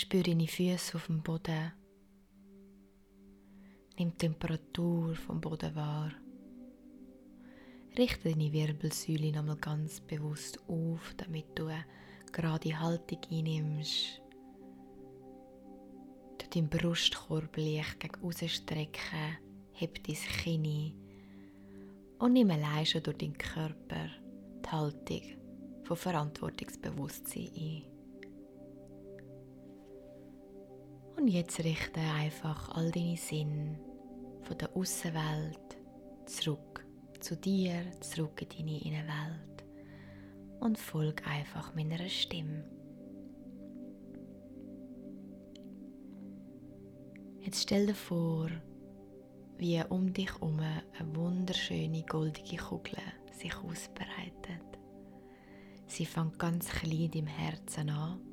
Spür deine Füße auf dem Boden. Nimm die Temperatur vom Boden wahr. Richte deine Wirbelsäule nochmal ganz bewusst auf, damit du eine gerade Haltung einnimmst. Du deinen Brustkorb leicht gegen rausstrecken, heb dein Kinn und nimm allein schon durch deinen Körper die Haltung von Verantwortungsbewusstsein ein. Und jetzt richte einfach all deine Sinne von der Außenwelt zurück zu dir, zurück in deine Innenwelt und folg einfach meiner Stimme. Jetzt stell dir vor, wie um dich herum eine wunderschöne goldige Kugel sich ausbreitet. Sie fängt ganz klein im Herzen an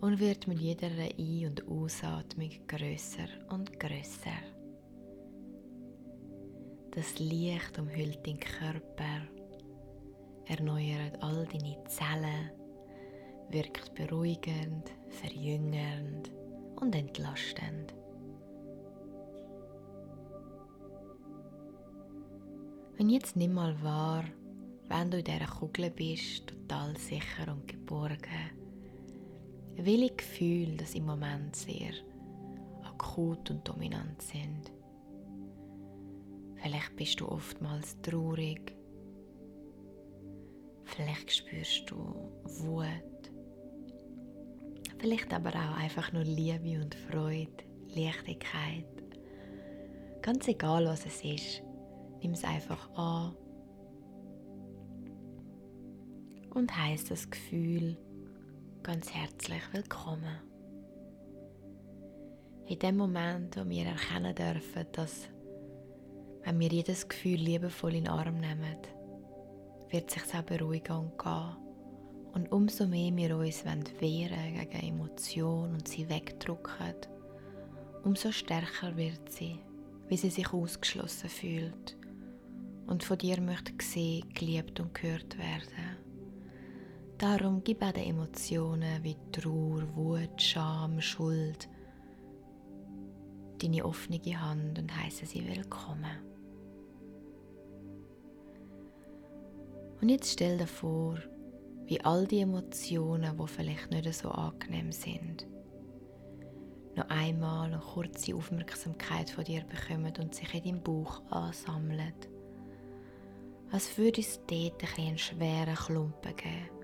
und wird mit jeder Ein- und Ausatmung größer und größer. Das Licht umhüllt deinen Körper, erneuert all deine Zellen, wirkt beruhigend, verjüngernd und entlastend. Und jetzt nimm mal wahr, wenn du in dieser Kugel bist, total sicher und geborgen, welche Gefühle das im Moment sehr akut und dominant sind. Vielleicht bist du oftmals traurig. Vielleicht spürst du Wut. Vielleicht aber auch einfach nur Liebe und Freude, Leichtigkeit. Ganz egal, was es ist, nimm es einfach an und heißt das Gefühl ganz herzlich willkommen. In dem Moment, wo wir erkennen dürfen, dass wenn wir jedes Gefühl liebevoll in den Arm nehmen, wird sich auch beruhigen und gehen. Und umso mehr wir uns wehren gegen Emotionen und sie wegdrücken, umso stärker wird sie, wie sie sich ausgeschlossen fühlt und von dir möchte gesehen, geliebt und gehört werden. Darum gib auch den Emotionen wie Trauer, Wut, Scham, Schuld deine offene Hand und heiße sie willkommen. Und jetzt stell dir vor, wie all die Emotionen, die vielleicht nicht so angenehm sind, noch einmal eine kurze Aufmerksamkeit von dir bekommen und sich in deinem Bauch ansammeln. Als würde es dort ein einen schweren Klumpen geben.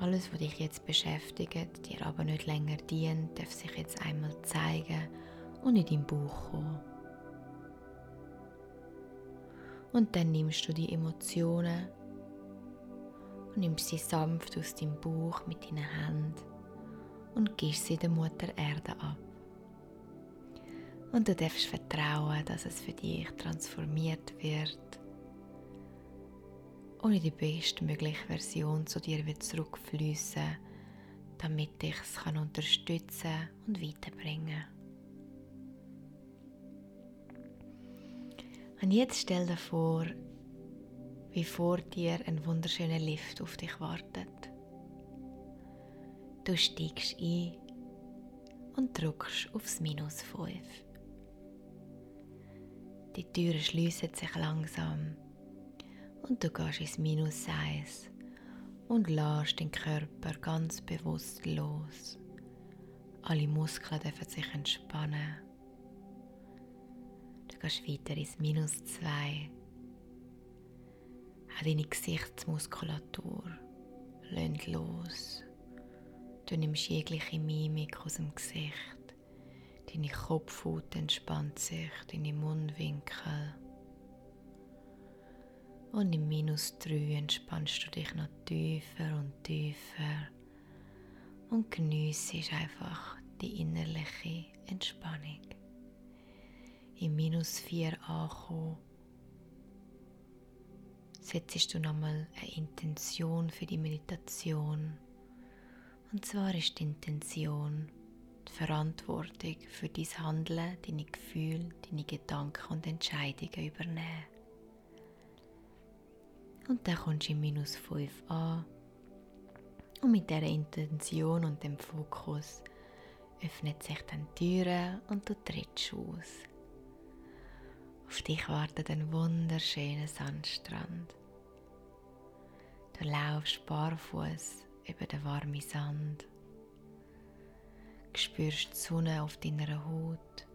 Alles, was dich jetzt beschäftigt, dir aber nicht länger dient, darf sich jetzt einmal zeigen und in deinem Bauch kommen. Und dann nimmst du die Emotionen und nimmst sie sanft aus deinem Bauch mit deinen Händen und gibst sie der Mutter Erde ab. Und du darfst vertrauen, dass es für dich transformiert wird und in die bestmögliche Version zu dir wird zurückfließen, damit dich es kann unterstützen und weiterbringen. Und jetzt stell dir vor, wie vor dir ein wunderschöner Lift auf dich wartet. Du steigst ein und drückst aufs Minus 5. Die Türen schließen sich langsam und du gehst ins Minus 1 und lässt den Körper ganz bewusst los. Alle Muskeln dürfen sich entspannen gehst weiter ins Minus 2. Auch deine Gesichtsmuskulatur lönt los. Du nimmst jegliche Mimik aus dem Gesicht. Deine Kopfhaut entspannt sich, deine Mundwinkel. Und im Minus 3 entspannst du dich noch tiefer und tiefer und geniessest einfach die innerliche Entspannung im Minus 4 ankommen, setzt du nochmal eine Intention für die Meditation. Und zwar ist die Intention die Verantwortung für dein Handeln, deine Gefühle, deine Gedanken und Entscheidungen übernehmen. Und dann kommst du im Minus 5 an Und mit der Intention und dem Fokus öffnet sich dann die Türe und du trittst aus. Auf dich wartet ein wunderschöner Sandstrand. Du laufst barfuß über den warmen Sand. Spürst die Sonne auf deiner Haut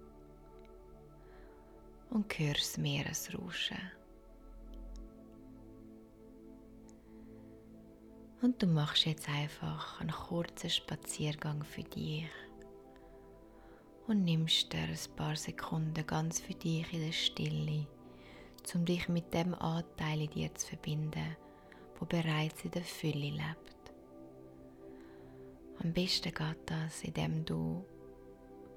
und hörst das Meeresrauschen. Und du machst jetzt einfach einen kurzen Spaziergang für dich und nimmst dir ein paar Sekunden ganz für dich in der Stille, um dich mit dem Anteil in dir zu verbinden, wo bereits in der Fülle lebt. Am besten geht das, indem du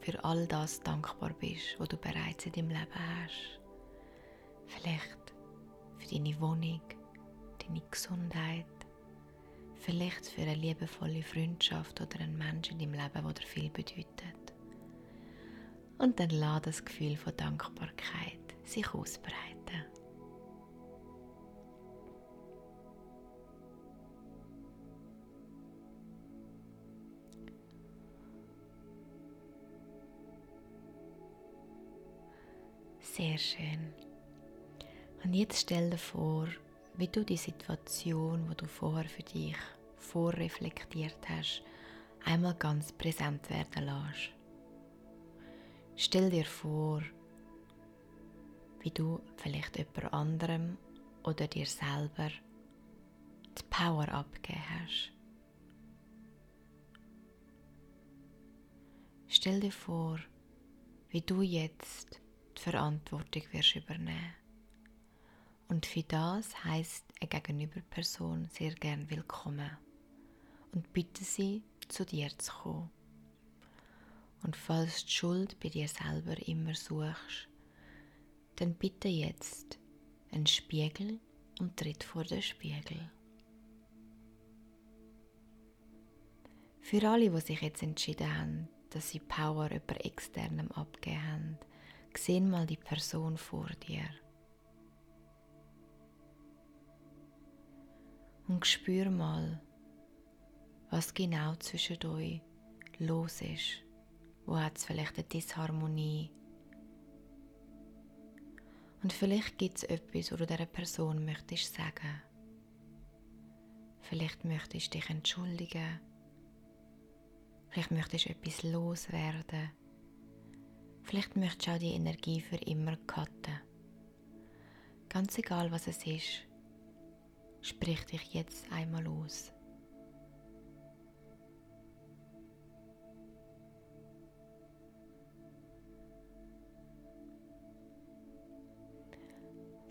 für all das dankbar bist, was du bereits in deinem Leben hast. Vielleicht für deine Wohnung, deine Gesundheit, vielleicht für eine liebevolle Freundschaft oder einen Menschen in deinem Leben, der dir viel bedeutet. Und dann lass das Gefühl von Dankbarkeit sich ausbreiten. Sehr schön. Und jetzt stell dir vor, wie du die Situation, wo du vorher für dich vorreflektiert hast, einmal ganz präsent werden lässt. Stell dir vor, wie du vielleicht jemand anderem oder dir selber die Power abgegeben hast. Stell dir vor, wie du jetzt die Verantwortung wirst übernehmen. Und für das heißt eine Gegenüberperson sehr gern willkommen und bitte sie, zu dir zu kommen. Und falls die Schuld bei dir selber immer suchst, dann bitte jetzt einen Spiegel und tritt vor den Spiegel. Für alle, die sich jetzt entschieden haben, dass sie Power über externem abgegeben haben, sehen mal die Person vor dir. Und spür mal, was genau zwischen euch los ist. Wo hat es vielleicht eine Disharmonie? Und vielleicht gibt es etwas, wo du dieser Person möchtest sagen. Vielleicht möchtest du dich entschuldigen. Vielleicht möchtest du etwas loswerden. Vielleicht möchtest du auch die Energie für immer cutten. Ganz egal, was es ist, sprich dich jetzt einmal aus.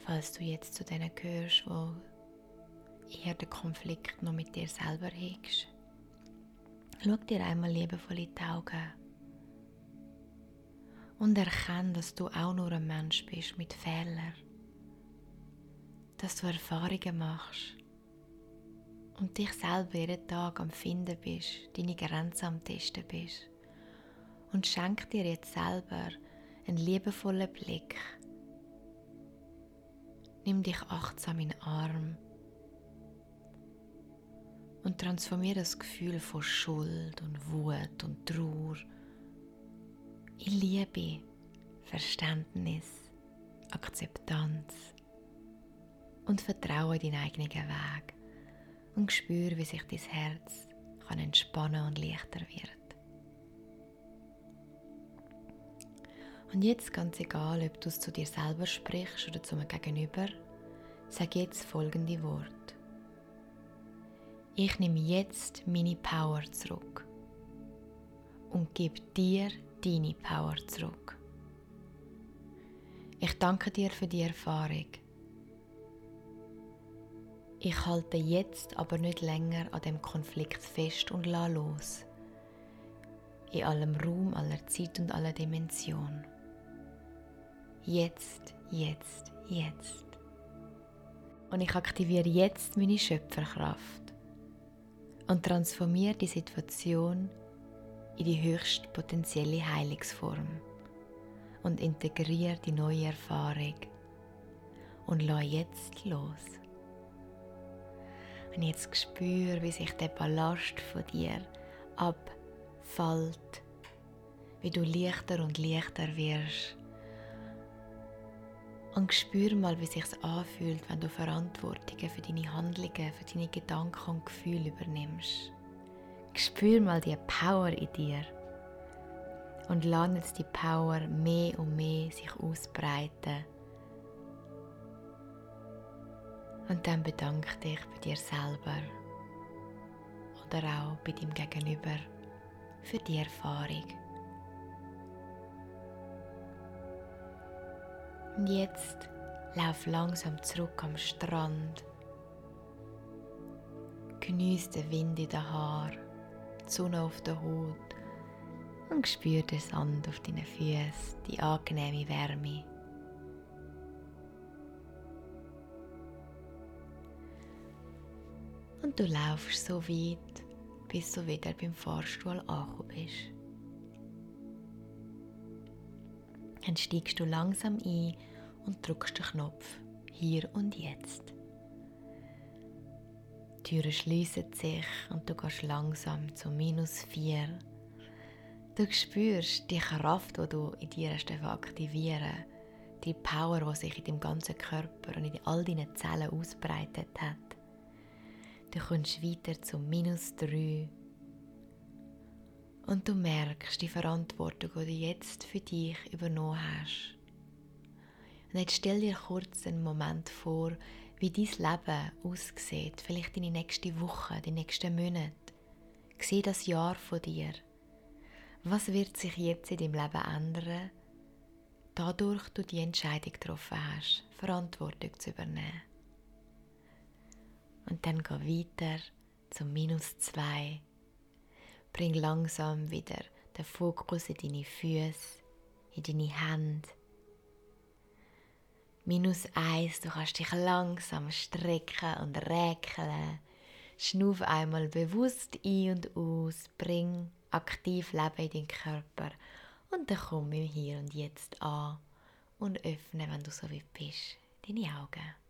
falls du jetzt zu denen gehörst, wo eher den Konflikt noch mit dir selber hegst. Schau dir einmal liebevoll in die Augen und erkenne, dass du auch nur ein Mensch bist mit Fehlern, dass du Erfahrungen machst und dich selber jeden Tag am Finden bist, deine Grenzen am Testen bist. Und schenk dir jetzt selber einen liebevollen Blick Nimm dich achtsam in den Arm und transformiere das Gefühl von Schuld und Wut und Trauer in Liebe, Verständnis, Akzeptanz und vertraue deinen eigenen Weg und spüre, wie sich dein Herz kann entspannen und leichter wird. Und jetzt ganz egal, ob du es zu dir selber sprichst oder zum Gegenüber, sag jetzt folgende Worte. Ich nehme jetzt meine Power zurück und gebe dir deine Power zurück. Ich danke dir für die Erfahrung. Ich halte jetzt aber nicht länger an dem Konflikt fest und la los. In allem Raum, aller Zeit und aller Dimension. Jetzt, jetzt, jetzt. Und ich aktiviere jetzt meine Schöpferkraft und transformiere die Situation in die höchst potenzielle Heilungsform und integriere die neue Erfahrung und lasse jetzt los. Und jetzt spür, wie sich der Ballast von dir abfällt, wie du leichter und leichter wirst. Und spür mal, wie sich anfühlt, wenn du Verantwortung für deine Handlungen, für deine Gedanken und Gefühle übernimmst. Spür mal die Power in dir und lass jetzt die Power mehr und mehr sich ausbreiten. Und dann bedanke dich bei dir selber oder auch bei deinem Gegenüber für die Erfahrung. Und jetzt lauf langsam zurück am Strand. Genieß den Wind in den Haaren, die Sonne auf der Haut und spür den Sand auf deinen Füßen, die angenehme Wärme. Du laufst so weit, bis du wieder beim Fahrstuhl angekommen bist. Dann steigst du langsam ein und drückst den Knopf hier und jetzt. Die Türen schließen sich und du gehst langsam zu minus 4. Du spürst die Kraft, die du in dir aktivieren die Power, die sich in deinem ganzen Körper und in all deinen Zellen ausbreitet hat. Du kommst weiter zu minus 3 und du merkst die Verantwortung, die du jetzt für dich übernommen hast. Und jetzt stell dir kurz einen Moment vor, wie dein Leben aussieht, vielleicht deine nächste Woche, die nächsten Monate. Sieh das Jahr von dir. Was wird sich jetzt in deinem Leben ändern, dadurch du die Entscheidung getroffen hast, Verantwortung zu übernehmen? Und dann geh weiter zum Minus 2 Bring langsam wieder den Fokus in deine Füße, in deine Hände. Minus eins, du kannst dich langsam strecken und räkeln. Schnuff einmal bewusst ein und aus, bring aktiv Leben in deinen Körper und dann komm im Hier und Jetzt an und öffne, wenn du so weit bist, deine Augen.